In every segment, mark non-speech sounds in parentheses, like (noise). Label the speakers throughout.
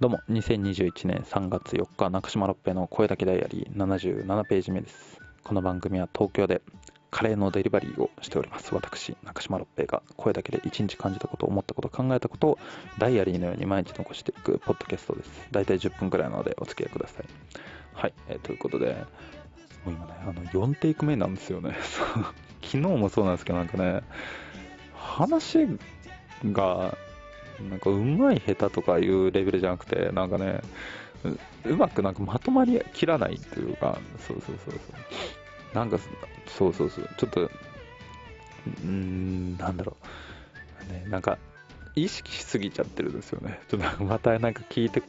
Speaker 1: どうも、2021年3月4日、中島六平の声だけダイアリー77ページ目です。この番組は東京でカレーのデリバリーをしております。私、中島六平が声だけで一日感じたこと、思ったこと、考えたことをダイアリーのように毎日残していくポッドキャストです。だいたい10分くらいなのでお付き合いください。はい、えーということで、もう今ね、あの4テイク目なんですよね。(laughs) 昨日もそうなんですけど、なんかね、話が、なんかうまい下手とかいうレベルじゃなくて、なんかね、ううまくなんかまとまりきらないというか、そうそうそうそう。なんか、そうそうそう、ちょっと、うーん、なんだろう。ね、なんか、意識しすぎちゃってるんですよね。ちょっとまたなんか聞いて、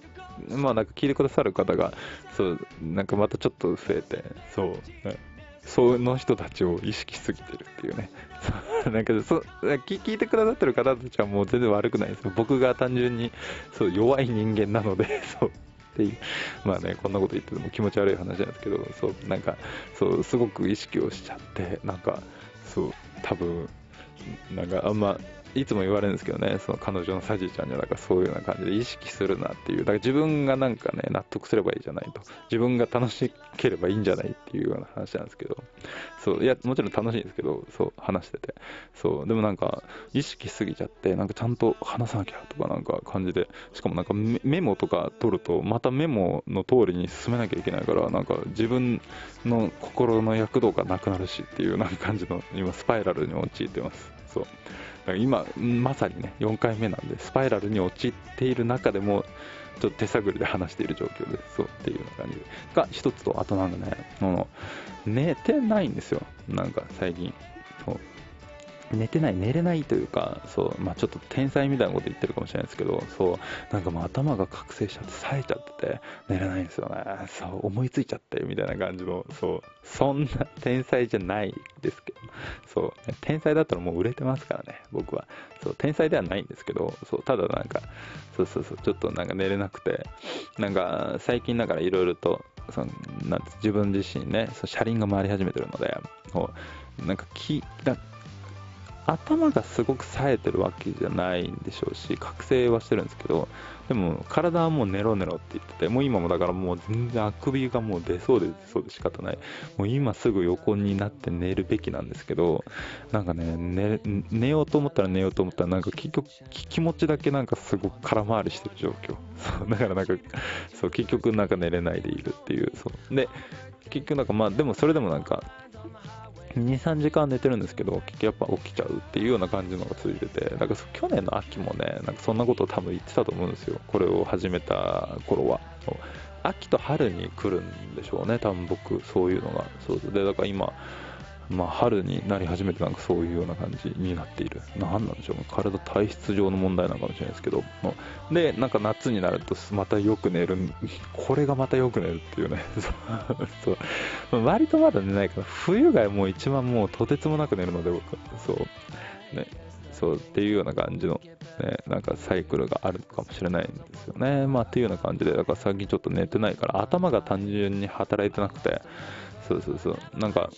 Speaker 1: まあなんか聞いてくださる方が、そう、なんかまたちょっと増えて、そう、ねその人たちを意識しすぎてるっていうね。そ (laughs) うなんかそ聞聞いてくださってる方たちはもう全然悪くないですよ。僕が単純にそう弱い人間なので、(laughs) そう。っていうまあね、こんなこと言ってても気持ち悪い話なんですけど、そう、なんか、そう、すごく意識をしちゃって、なんか、そう、多分、なんかあんま、いつも言われるんですけどね、その彼女のサジーちゃんには、なんかそういうような感じで意識するなっていう、だから自分がなんかね、納得すればいいじゃないと、自分が楽しければいいんじゃないっていうような話なんですけど、そう、いや、もちろん楽しいんですけど、そう、話してて、そう、でもなんか、意識すぎちゃって、なんかちゃんと話さなきゃとかなんか感じで、しかもなんかメメモとか取ると、またメモの通りに進めなきゃいけないから、なんか自分の心の躍動がなくなるしっていうなんか感じの、今、スパイラルに陥ってます。そう。だから今、まさにね、4回目なんで、スパイラルに陥っている中でも、ちょっと手探りで話している状況です。そうっていうような感じ。が、一つと、あとなんかね、の、寝てないんですよ。なんか最近。そう寝てない、寝れないというか、そう、まあちょっと天才みたいなこと言ってるかもしれないですけど、そう、なんかもう頭が覚醒しちゃって、冴えちゃってて、寝れないんですよね。そう、思いついちゃって、みたいな感じの、そう、そんな天才じゃないですけど、そう、天才だったらもう売れてますからね、僕は。そう、天才ではないんですけど、そう、ただなんか、そうそうそう、ちょっとなんか寝れなくて、なんか最近だからいろいろと、そのなん自分自身ね、そう車輪が回り始めてるので、こうなんかきな頭がすごく冴えてるわけじゃないんでしょうし、覚醒はしてるんですけど、でも体はもうネロネロって言ってて、もう今もだからもう全然あくびがもう出そうで出そうで仕方ない。もう今すぐ横になって寝るべきなんですけど、なんかね、寝寝ようと思ったら寝ようと思ったら、なんか結局気持ちだけなんかすごく空回りしてる状況。そう、だからなんか、そう、結局なんか寝れないでいるっていう、そう。で、結局なんかまあ、でもそれでもなんか、2、3時間寝てるんですけど、結局やっぱ起きちゃうっていうような感じのが続いてて、なんかそ去年の秋もね、なんかそんなことを多分言ってたと思うんですよ。これを始めた頃は。秋と春に来るんでしょうね、多分僕、そういうのが。そうで、だから今、まあ、春になり始めてなんかそういうような感じになっている。なんなんでしょう、体体質上の問題なのかもしれないですけど。で、なんか夏になるとまたよく寝る。これがまたよく寝るっていうね。(laughs) そうそう割とまだ寝ないから、冬がもう一番もうとてつもなく寝るので僕、そう。ね。そうっていうような感じの、ね、なんかサイクルがあるかもしれないんですよね。まあっていうような感じで、だから最近ちょっと寝てないから、頭が単純に働いてなくて、そうそうそう、なんか、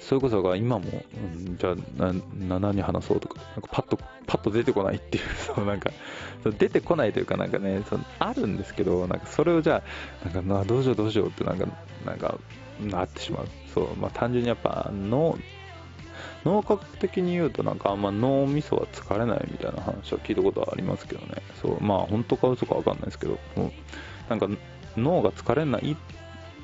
Speaker 1: それこそが今も、うん、じゃあな何話そうとか、なんかパッと、パッと出てこないっていう、(laughs) そのなんか、出てこないというか、なんかね、そのあるんですけど、なんかそれをじゃあ、なんかなどうしようどうしようってなんか、なんか、なってしまう。そう、まあ単純にやっぱ脳、脳科学的に言うとなんかあんま脳みそは疲れないみたいな話は聞いたことはありますけどね。そう、まあ本当か嘘かわかんないですけど、もうなんか脳が疲れない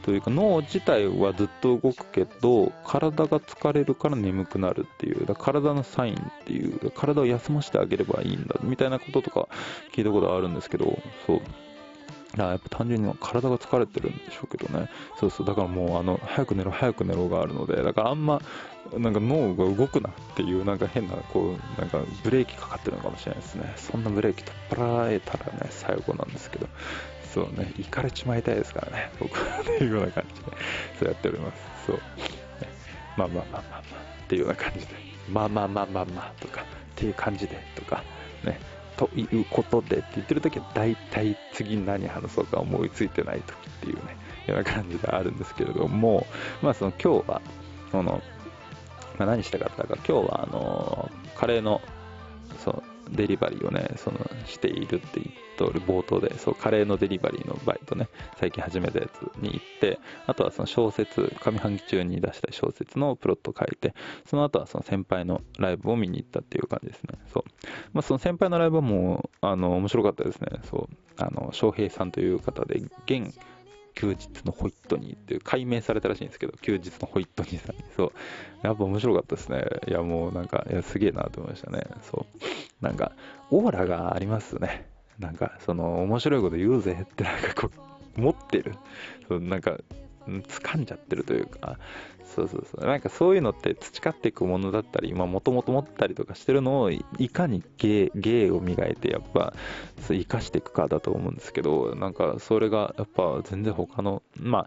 Speaker 1: というか脳自体はずっと動くけど体が疲れるから眠くなるっていう体のサインっていう体を休ませてあげればいいんだみたいなこととか聞いたことあるんですけどそう。やっぱ単純に体が疲れてるんでしょうけどね。そうそう。だからもうあの早く寝ろ早く寝ろがあるのでだからあんまなんか脳が動くなっていうなんか変なこうなんかブレーキかかってるのかもしれないですね。そんなブレーキ取っ払えたらね最後なんですけど。そうね、行かれちまいたいですからね、僕はというような感じで、そうやっております。そう。ね、まあまあまあまあまあ、っていうような感じで、まあまあまあまあまあとか、っていう感じでとか、ね、ということでって言ってるときは、大体次何話そうか思いついてないときっていうね、ような感じがあるんですけれども、まあその今日は、その、まあ、何したかったか、今日はあの、カレーの、そう、デリバリーをねそのしているって言っておる冒頭でそうカレーのデリバリーのバイトね最近始めたやつに行ってあとはその小説上半期中に出した小説のプロットを書いてその後はその先輩のライブを見に行ったっていう感じですね。そう、まあ、その先輩のライブはもあの面白かったですね。そう。あの翔平さんという方で現休日のホイットニーっていう解明されたらしいんですけど、休日のホイットニーさんに。そう。やっぱ面白かったですね。いや、もうなんか、いや、すげえなと思いましたね。そう。なんか、オーラがありますね。なんか、その、面白いこと言うぜってなんかこう、持ってる。そうなんか、掴んじゃってるというか、そうそうそう。なんかそういうのって培っていくものだったり、まあもともと持ったりとかしてるのを、いかに芸、芸を磨いて、やっぱ、生かしていくかだと思うんですけど、なんかそれがやっぱ全然他の、まあ、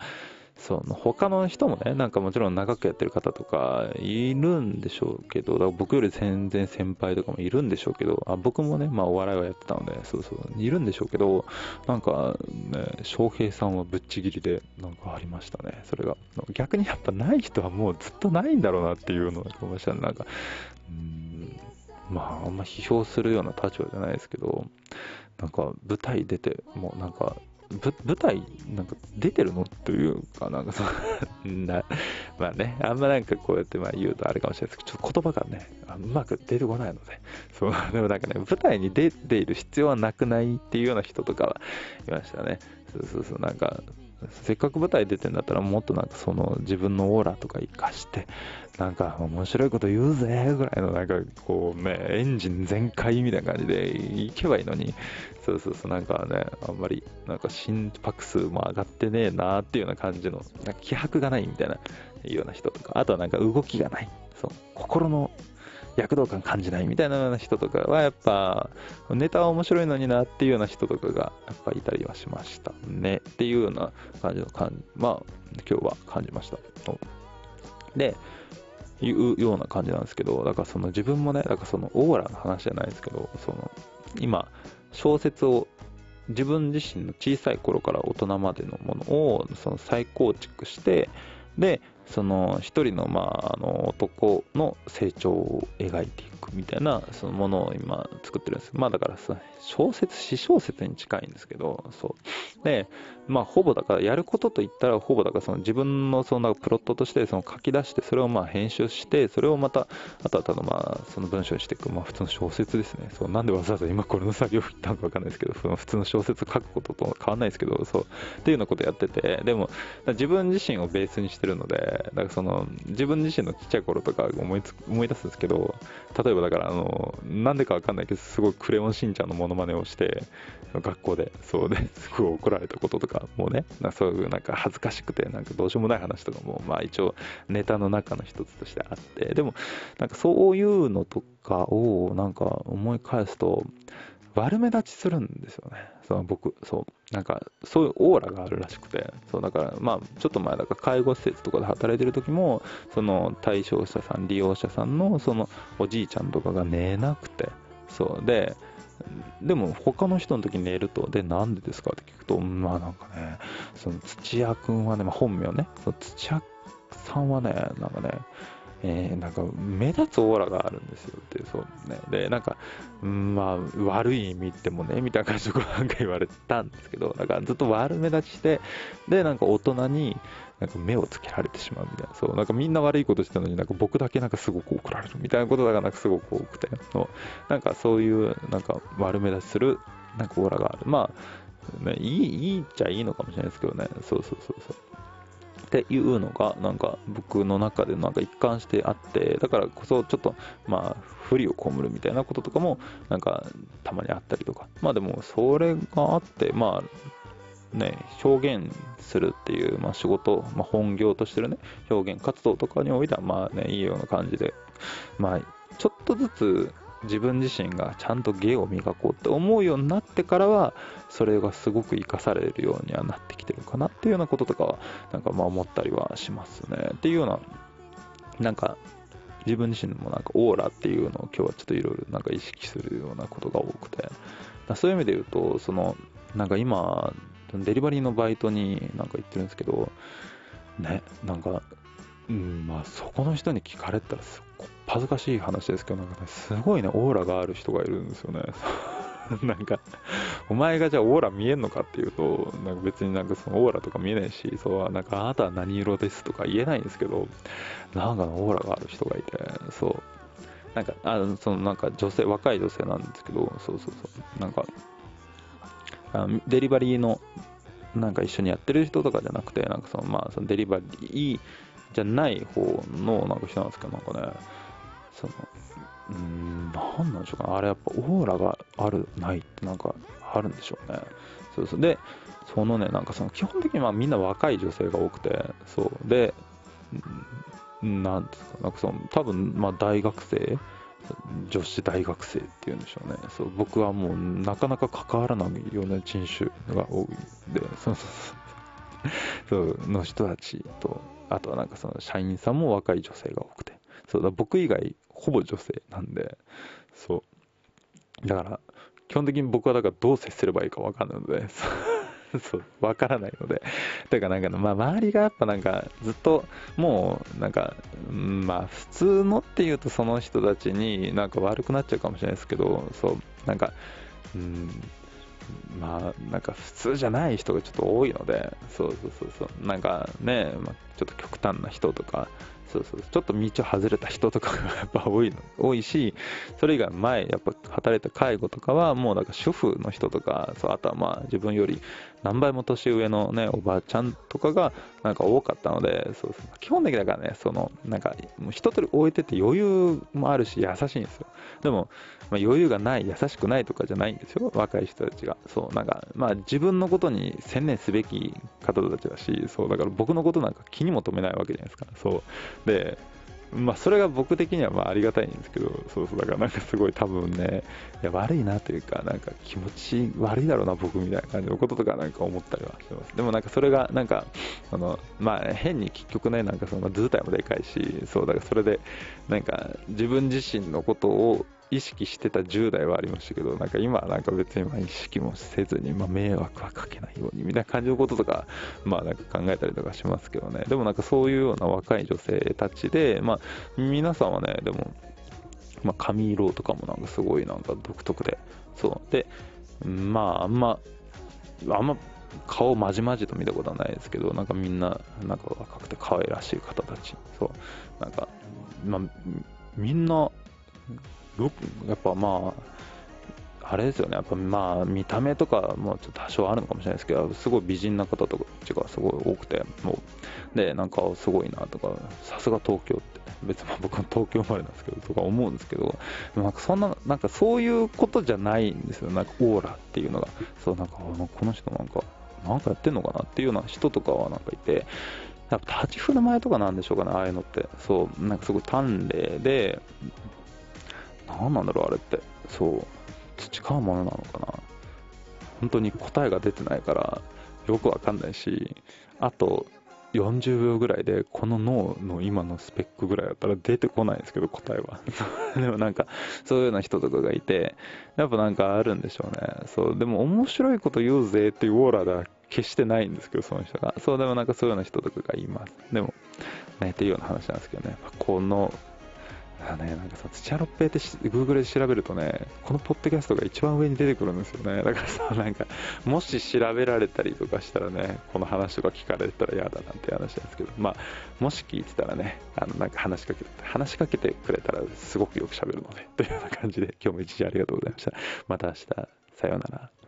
Speaker 1: その他の人もね、なんかもちろん長くやってる方とかいるんでしょうけど、だから僕より全然先輩とかもいるんでしょうけど、あ僕もね、まあお笑いはやってたので、そうそう、いるんでしょうけど、なんかね、翔平さんはぶっちぎりで、なんかありましたね、それが。逆にやっぱない人はもうずっとないんだろうなっていうのを思いましたね、なんか。うんまあ、あんま批評するような立場じゃないですけど、なんか舞台出て、もうなんかぶ舞台なんか出てるのというか、なんかそん (laughs) な、まあね、あんまなんかこうやってまあ言うとあれかもしれないですけど、ちょっと言葉がね、うまく出てこないので、そう、でもなんかね、舞台に出ている必要はなくないっていうような人とかはいましたね。そうそうそう、なんか、せっかく舞台出てんだったらもっとなんかその自分のオーラとか活かしてなんか面白いこと言うぜぐらいのなんかこうねエンジン全開みたいな感じでいけばいいのに。そうそうそうなんかねあんまりなんか心拍数も上がってねえなっていうような感じのなんか気迫がないみたいないうような人とか。あとはなんか動きがない。そう。心の躍動感感じないみたいな人とかはやっぱネタは面白いのになっていうような人とかがやっぱいたりはしましたね。っていうような感じの感まあ今日は感じました。でいうような感じなんですけどだからその自分もねだからそのオーラの話じゃないですけどその今小説を自分自身の小さい頃から大人までのものをその再構築してでその一人の,、まあ、あの男の成長を描いていくみたいなそのものを今作ってるんです。まあだから小説詩小説に近いんですけどそう。でまあほぼだからやることといったらほぼだからその自分のそのプロットとしてその書き出してそれをまあ編集してそれをまたあとはただまあその文章にしていくまあ普通の小説ですね。そう。なんでわざわざ今これの作業を言ったのかわかんないですけどその普通の小説を書くことと変わんないですけどそう。っていうようなことやっててでも自分自身をベースにしてるのでだからその自分自身のちっちゃい頃とか思いつ思い出すんですけど例えばだからあのなんでかわかんないけどすごいクレヨンしんちゃんのモノマネをして学校でそうで (laughs) すごい怒られたこととかもねなそういうなんか恥ずかしくてなんかどうしようもない話とかもまあ一応ネタの中の一つとしてあってでもなんかそういうのとかをなんか思い返すと悪目立ちするんですよね。その僕、そう。なんか、そういうオーラがあるらしくて、そう、だから、まあ、ちょっと前だから、介護施設とかで働いてる時も、その、対象者さん、利用者さんの、その、おじいちゃんとかが寝なくて、そう。で、でも他の人の時に寝ると、で、なんでですかって聞くと、まあなんかね、その土屋くんはね、まあ、本名ね、その土屋さんはね、なんかね、えー、なんか目立つオーラがあるんですよって、そうね。で、なんか、まあ、悪い意味でもね、みたいな感じでなんか言われたんですけど、なんかずっと悪目立ちして、で、なんか大人に、なんか目をつけられてしまうみたいな、そう、なんかみんな悪いことしてるのになんか僕だけなんかすごく怒られるみたいなことがなんかすごく多くて、そうなんかそういうなんか悪目立ちするなんかオーラがある。まあ、ね、いい、いいっちゃいいのかもしれないですけどね、そうそうそうそう。っていうのがなんか僕の中でなんか一貫してあってだからこそちょっとまあ不利を被るみたいなこととかもなんかたまにあったりとか。まあでもそれがあってまあね表現するっていう、まあ、仕事、まあ、本業としてるね表現活動とかにおいてはまあねいいような感じで。まあちょっとずつ自分自身がちゃんと芸を磨こうって思うようになってからはそれがすごく活かされるようにはなってきてるかなっていうようなこととかはなんかまあ思ったりはしますね。っていうようななんか自分自身もなんかオーラっていうのを今日はちょっといろいろなんか意識するようなことが多くて。そういう意味で言うとそのなんか今デリバリーのバイトになんか行ってるんですけどねなんかうんまあそこの人に聞かれたらすっご恥ずかしい話ですけど、なんかね、すごいね、オーラがある人がいるんですよね。(laughs) なんか、お前がじゃあオーラ見えんのかっていうと、なんか別になんかそのオーラとか見えないし、そう、なんかあなたは何色ですとか言えないんですけど、なんかのオーラがある人がいて、そう。なんか、あそのなんか女性、若い女性なんですけど、そうそうそう、なんか、あデリバリーのなんか一緒にやってる人とかじゃなくて、なんかそのまあそのデリバリーじゃない方のなんか人なんですけど、なんかね、その、うん、なんなんでしょうか、あれやっぱオーラがある、ないってなんかあるんでしょうね。そうそう。で、そのね、なんかその基本的にまあみんな若い女性が多くて、そう。で、なんですか、なんかその、多分まあ大学生、女子大学生っていうんでしょうね。そう僕はもうなかなか関わらないような人種が多いで、そうそう (laughs) そう。そうの人たちと、あとはなんかその社員さんも若い女性が多くて、そうだ僕以外ほぼ女性なんで、そう。だから、基本的に僕はだからどう接すればいいか分かんないので、(laughs) そう、わからないので。だからなんか、まあ、周りがやっぱなんか、ずっと、もう、なんか、まあ、普通のっていうとその人たちになんか悪くなっちゃうかもしれないですけど、そう、なんか、うん、まあ、なんか普通じゃない人がちょっと多いので、そうそうそうそう、なんかね、まあ、ちょっと極端な人とか、そうそう。ちょっと道を外れた人とかがやっぱ多いの。(laughs) 多いしそれ以外前やっぱ働いた介護とかはもうなんか主婦の人とかそうあとはまあ自分より何倍も年上のねおばあちゃんとかがなんか多かったのでそうそう。基本的だからねそのなんか一通り置いてて余裕もあるし優しいんですよ。でも、まあ、余裕がない優しくないとかじゃないんですよ。若い人たちが。そうなんかまあ自分のことに専念すべき方たちだしそうだから僕のことなんか気にも留めないわけじゃないですか。そう。で、まあ、それが僕的にはまあありがたいんですけど、そうそう、だからなんかすごい多分ね、いや悪いなというか、なんか気持ち悪いだろうな、僕みたいな感じのこととかなんか思ったりはしてます。でもなんかそれが、なんか、あの、まあ変に結局ね、なんかその図体もでかいし、そう、だからそれで、なんか自分自身のことを意識してた10代はありましたけど、なんか今はなんか別にま意識もせずに、まあ、迷惑はかけないようにみたいな感じのこととか、まあなんか考えたりとかしますけどね。でもなんかそういうような若い女性たちで、まあ皆さんはね、でも、まあ髪色とかもなんかすごいなんか独特で、そう。で、まああんま、あんま顔まじまじと見たことはないですけど、なんかみんな、なんか若くて可愛らしい方たち、そう、なんか、まあ、みんな、やっぱまあ、あれですよね、やっぱまあ見た目とかもちょっと多少あるのかもしれないですけど、すごい美人な方とかがすごい多くて、もう、で、なんかすごいなとか、さすが東京って、別に僕は東京生まれなんですけど、とか思うんですけど、なんかそんな、なんかそういうことじゃないんですよ、なんかオーラっていうのが。そう、なんか、この人なんか、なんかやってんのかなっていうような人とかはなんかいて、やっぱ立ち振る舞いとかなんでしょうかね、ああいうのって。そう、なんかすごい端麗で、何なんだろう、あれって。そう。培うものなのかな。本当に答えが出てないから、よくわかんないし、あと40秒ぐらいで、この脳の今のスペックぐらいだったら出てこないんですけど、答えは。(laughs) でもなんか、そういうような人とかがいて、やっぱなんかあるんでしょうね。そう、でも面白いこと言うぜっていうオーラでは決してないんですけど、その人が。そう、でもなんかそういうような人とかがいます。でも、ね、っていうような話なんですけどね。このだね、なんかさ、土屋六平って Google で調べるとね、このポッドキャストが一番上に出てくるんですよね。だからさ、なんか、もし調べられたりとかしたらね、この話とか聞かれたら嫌だなんて話なんですけど、まあ、もし聞いてたらね、あの、なんか話しかけて、話しかけてくれたらすごくよく喋るので、というような感じで、今日も一時ありがとうございました。また明日、さようなら。